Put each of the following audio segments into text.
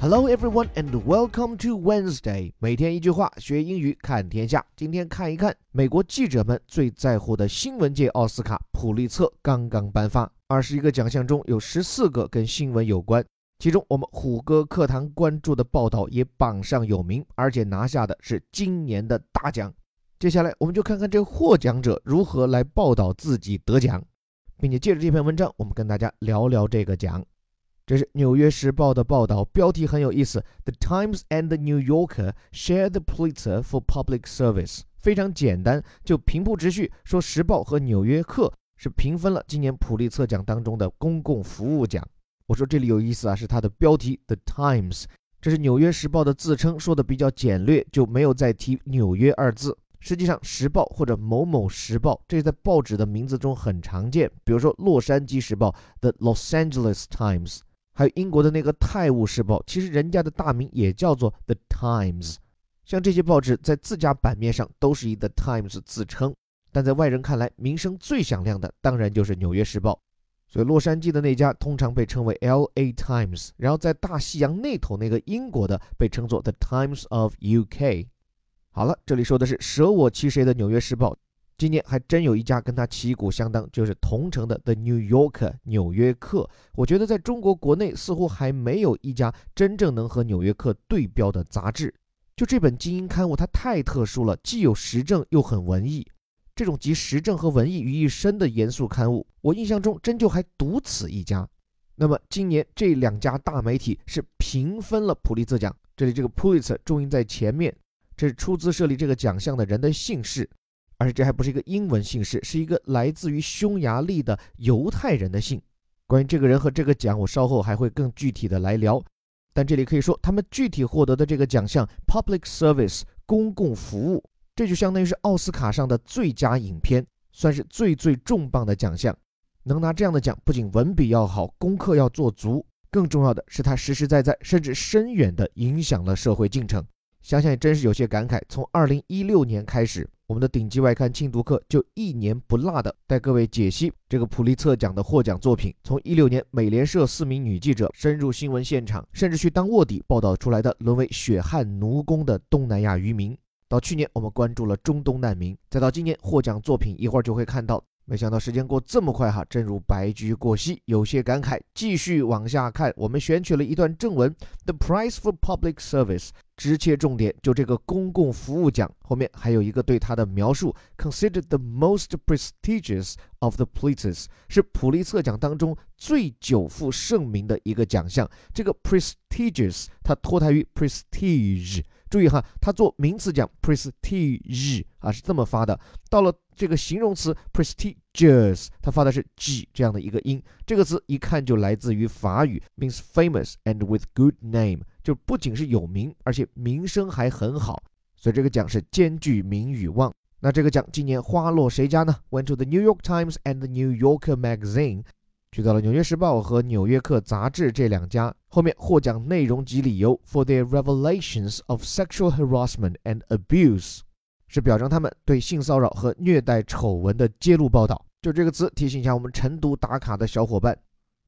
Hello everyone and welcome to Wednesday。每天一句话，学英语看天下。今天看一看美国记者们最在乎的新闻界奥斯卡——普利策刚刚颁发。二十一个奖项中有十四个跟新闻有关，其中我们虎哥课堂关注的报道也榜上有名，而且拿下的是今年的大奖。接下来我们就看看这获奖者如何来报道自己得奖，并且借着这篇文章，我们跟大家聊聊这个奖。这是《纽约时报》的报道，标题很有意思：The Times and the New Yorker share the Pulitzer for Public Service。非常简单，就平铺直叙说，《时报》和《纽约客》是平分了今年普利策奖当中的公共服务奖。我说这里有意思啊，是它的标题 The Times，这是《纽约时报》的自称，说的比较简略，就没有再提“纽约”二字。实际上，《时报》或者某某时报，这在报纸的名字中很常见，比如说《洛杉矶时报》The Los Angeles Times。还有英国的那个《泰晤士报》，其实人家的大名也叫做《The Times》。像这些报纸在自家版面上都是以《The Times》自称，但在外人看来，名声最响亮的当然就是《纽约时报》。所以洛杉矶的那家通常被称为《L.A. Times》，然后在大西洋那头那个英国的被称作《The Times of UK》。好了，这里说的是舍我其谁的《纽约时报》。今年还真有一家跟他旗鼓相当，就是同城的《The New Yorker》纽约客。我觉得在中国国内似乎还没有一家真正能和《纽约客》对标的杂志。就这本精英刊物，它太特殊了，既有时政又很文艺。这种集时政和文艺于一身的严肃刊物，我印象中真就还独此一家。那么今年这两家大媒体是平分了普利策奖，这里这个 Pulitzer 重音在前面，这是出资设立这个奖项的人的姓氏。而且这还不是一个英文姓氏，是一个来自于匈牙利的犹太人的姓。关于这个人和这个奖，我稍后还会更具体的来聊。但这里可以说，他们具体获得的这个奖项 “Public Service” 公共服务，这就相当于是奥斯卡上的最佳影片，算是最最重磅的奖项。能拿这样的奖，不仅文笔要好，功课要做足，更重要的是他实实在在，甚至深远地影响了社会进程。想想也真是有些感慨。从2016年开始。我们的顶级外刊轻读课就一年不落的带各位解析这个普利策奖的获奖作品。从一六年美联社四名女记者深入新闻现场，甚至去当卧底报道出来的沦为血汗奴工的东南亚渔民，到去年我们关注了中东难民，再到今年获奖作品，一会儿就会看到。没想到时间过这么快哈，正如白驹过隙，有些感慨。继续往下看，我们选取了一段正文：The prize for public service，直切重点，就这个公共服务奖后面还有一个对它的描述：Considered the most prestigious of the Pulitzers，是普利策奖当中最久负盛名的一个奖项。这个 prestigious 它脱胎于 prestige。注意哈，它做名词讲 prestige 啊是这么发的，到了这个形容词 prestigious，它发的是 g 这样的一个音。这个词一看就来自于法语，means famous and with good name，就不仅是有名，而且名声还很好。所以这个奖是兼具名与望。那这个奖今年花落谁家呢？Went to the New York Times and the New Yorker magazine。去到了《纽约时报》和《纽约客》杂志这两家，后面获奖内容及理由：for their revelations of sexual harassment and abuse，是表彰他们对性骚扰和虐待丑闻的揭露报道。就这个词，提醒一下我们晨读打卡的小伙伴，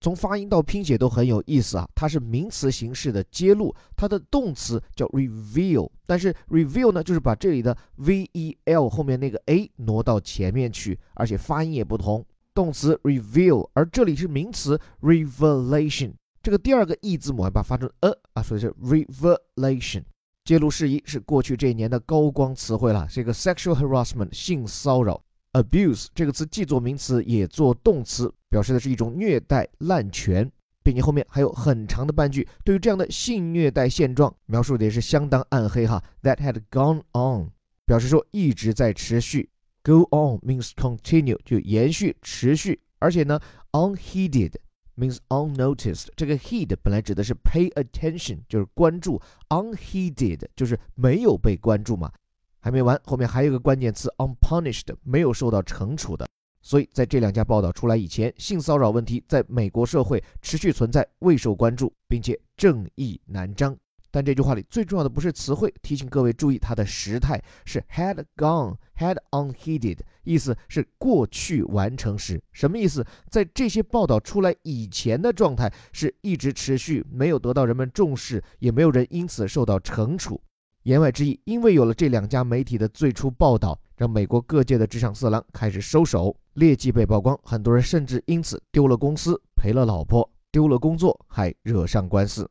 从发音到拼写都很有意思啊。它是名词形式的揭露，它的动词叫 reveal，但是 reveal 呢，就是把这里的 v e l 后面那个 a 挪到前面去，而且发音也不同。动词 reveal，而这里是名词 revelation，这个第二个 e 字母还把它发成 a 啊，所以是 revelation。揭露事宜是过去这一年的高光词汇了。这个 sexual harassment 性骚扰，abuse 这个词既做名词也做动词，表示的是一种虐待滥权，并且后面还有很长的半句，对于这样的性虐待现状描述的也是相当暗黑哈。That had gone on，表示说一直在持续。Go on means continue，就延续、持续，而且呢，unheeded means unnoticed。这个 heed 本来指的是 pay attention，就是关注；unheeded 就是没有被关注嘛。还没完，后面还有个关键词 unpunished，没有受到惩处的。所以在这两家报道出来以前，性骚扰问题在美国社会持续存在，未受关注，并且正义难彰。但这句话里最重要的不是词汇，提醒各位注意它的时态是 had gone had unheeded，意思是过去完成时。什么意思？在这些报道出来以前的状态是一直持续，没有得到人们重视，也没有人因此受到惩处。言外之意，因为有了这两家媒体的最初报道，让美国各界的职场色狼开始收手，劣迹被曝光，很多人甚至因此丢了公司，赔了老婆，丢了工作，还惹上官司。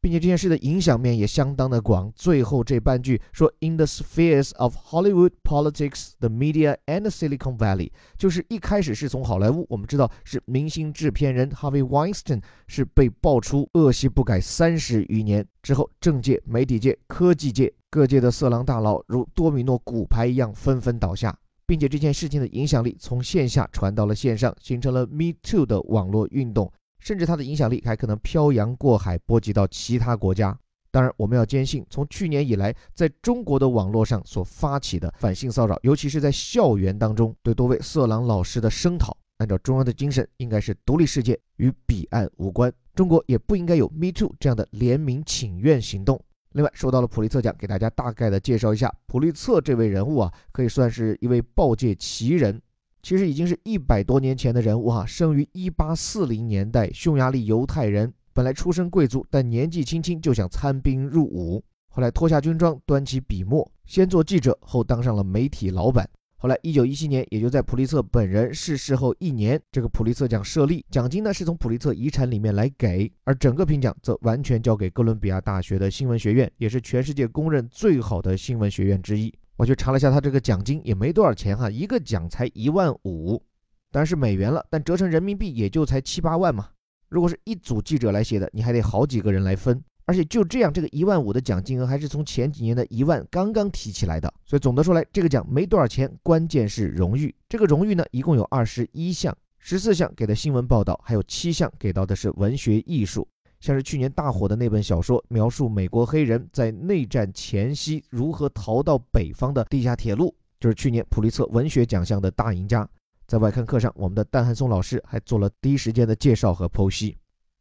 并且这件事的影响面也相当的广。最后这半句说：“In the spheres of Hollywood politics, the media and Silicon Valley”，就是一开始是从好莱坞，我们知道是明星制片人 Harvey Weinstein 是被爆出恶习不改三十余年之后，政界、媒体界、科技界各界的色狼大佬如多米诺骨牌一样纷纷倒下，并且这件事情的影响力从线下传到了线上，形成了 Me Too 的网络运动。甚至它的影响力还可能漂洋过海，波及到其他国家。当然，我们要坚信，从去年以来，在中国的网络上所发起的反性骚扰，尤其是在校园当中对多位色狼老师的声讨，按照中央的精神，应该是独立事件，与彼岸无关。中国也不应该有 Me Too 这样的联名请愿行动。另外，说到了普利策奖，给大家大概的介绍一下普利策这位人物啊，可以算是一位报界奇人。其实已经是一百多年前的人物哈，生于一八四零年代，匈牙利犹太人，本来出身贵族，但年纪轻轻就想参兵入伍，后来脱下军装，端起笔墨，先做记者，后当上了媒体老板。后来一九一七年，也就在普利策本人逝世后一年，这个普利策奖设立，奖金呢是从普利策遗产里面来给，而整个评奖则完全交给哥伦比亚大学的新闻学院，也是全世界公认最好的新闻学院之一。我去查了一下，他这个奖金也没多少钱哈，一个奖才一万五，当然是美元了，但折成人民币也就才七八万嘛。如果是一组记者来写的，你还得好几个人来分，而且就这样，这个一万五的奖金额还是从前几年的一万刚刚提起来的。所以总的说来，这个奖没多少钱，关键是荣誉。这个荣誉呢，一共有二十一项，十四项给的新闻报道，还有七项给到的是文学艺术。像是去年大火的那本小说，描述美国黑人在内战前夕如何逃到北方的地下铁路，就是去年普利策文学奖项的大赢家。在外刊课上，我们的蛋汉松老师还做了第一时间的介绍和剖析。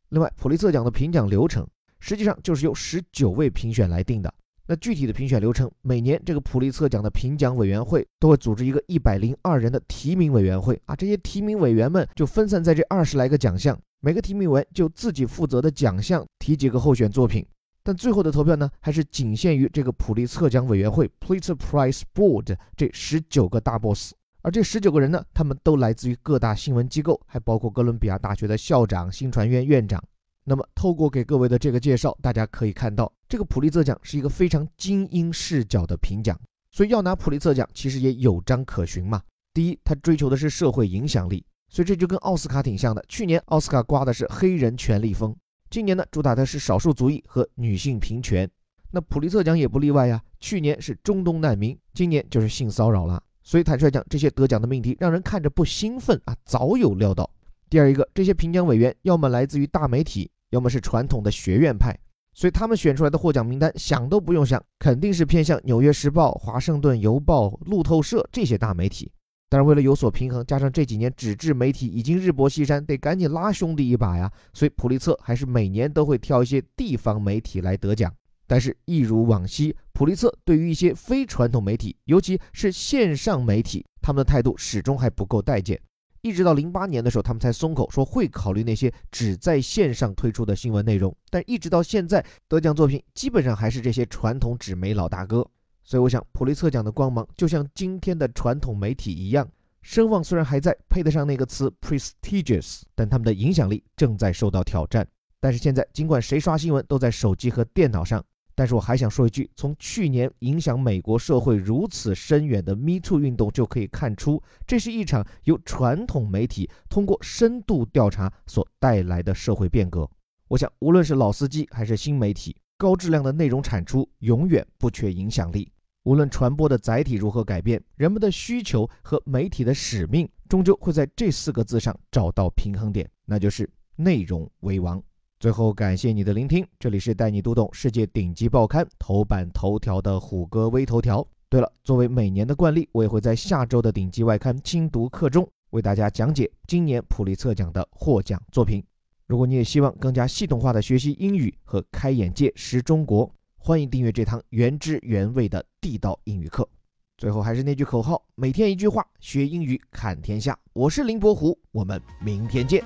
另外，普利策奖的评奖流程实际上就是由十九位评选来定的。那具体的评选流程，每年这个普利策奖的评奖委员会都会组织一个一百零二人的提名委员会啊，这些提名委员们就分散在这二十来个奖项。每个提名委员就自己负责的奖项提几个候选作品，但最后的投票呢，还是仅限于这个普利策奖委员会 （Pulitzer Prize Board） 这十九个大 boss。而这十九个人呢，他们都来自于各大新闻机构，还包括哥伦比亚大学的校长、新传院院长。那么，透过给各位的这个介绍，大家可以看到，这个普利策奖是一个非常精英视角的评奖，所以要拿普利策奖，其实也有章可循嘛。第一，他追求的是社会影响力。所以这就跟奥斯卡挺像的。去年奥斯卡刮的是黑人权利风，今年呢主打的是少数族裔和女性平权。那普利策奖也不例外呀。去年是中东难民，今年就是性骚扰了。所以坦率讲，这些得奖的命题让人看着不兴奋啊，早有料到。第二一个，这些评奖委员要么来自于大媒体，要么是传统的学院派，所以他们选出来的获奖名单想都不用想，肯定是偏向《纽约时报》《华盛顿邮报》《路透社》这些大媒体。但是为了有所平衡，加上这几年纸质媒体已经日薄西山，得赶紧拉兄弟一把呀。所以普利策还是每年都会挑一些地方媒体来得奖。但是，一如往昔，普利策对于一些非传统媒体，尤其是线上媒体，他们的态度始终还不够待见。一直到零八年的时候，他们才松口说会考虑那些只在线上推出的新闻内容。但一直到现在，得奖作品基本上还是这些传统纸媒老大哥。所以我想，普利策奖的光芒就像今天的传统媒体一样，声望虽然还在，配得上那个词 prestigious，但他们的影响力正在受到挑战。但是现在，尽管谁刷新闻都在手机和电脑上，但是我还想说一句：从去年影响美国社会如此深远的 Me Too 运动就可以看出，这是一场由传统媒体通过深度调查所带来的社会变革。我想，无论是老司机还是新媒体，高质量的内容产出永远不缺影响力。无论传播的载体如何改变，人们的需求和媒体的使命终究会在这四个字上找到平衡点，那就是内容为王。最后，感谢你的聆听，这里是带你读懂世界顶级报刊头版头条的虎哥微头条。对了，作为每年的惯例，我也会在下周的顶级外刊精读课中为大家讲解今年普利策奖的获奖作品。如果你也希望更加系统化的学习英语和开眼界识中国，欢迎订阅这堂原汁原味的地道英语课。最后还是那句口号：每天一句话，学英语看天下。我是林伯虎，我们明天见。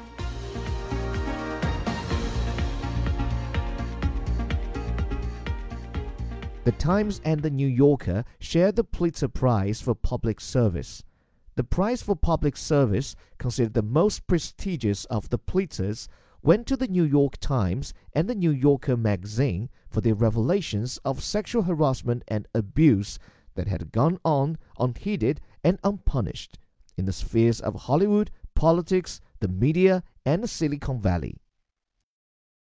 The Times and the New Yorker share the Pulitzer Prize for Public Service. The prize for public service, considered the most prestigious of the Pulitzers, went to the New York Times and the New Yorker magazine for their revelations of sexual harassment and abuse that had gone on unheeded and unpunished in the spheres of Hollywood, politics, the media, and Silicon Valley.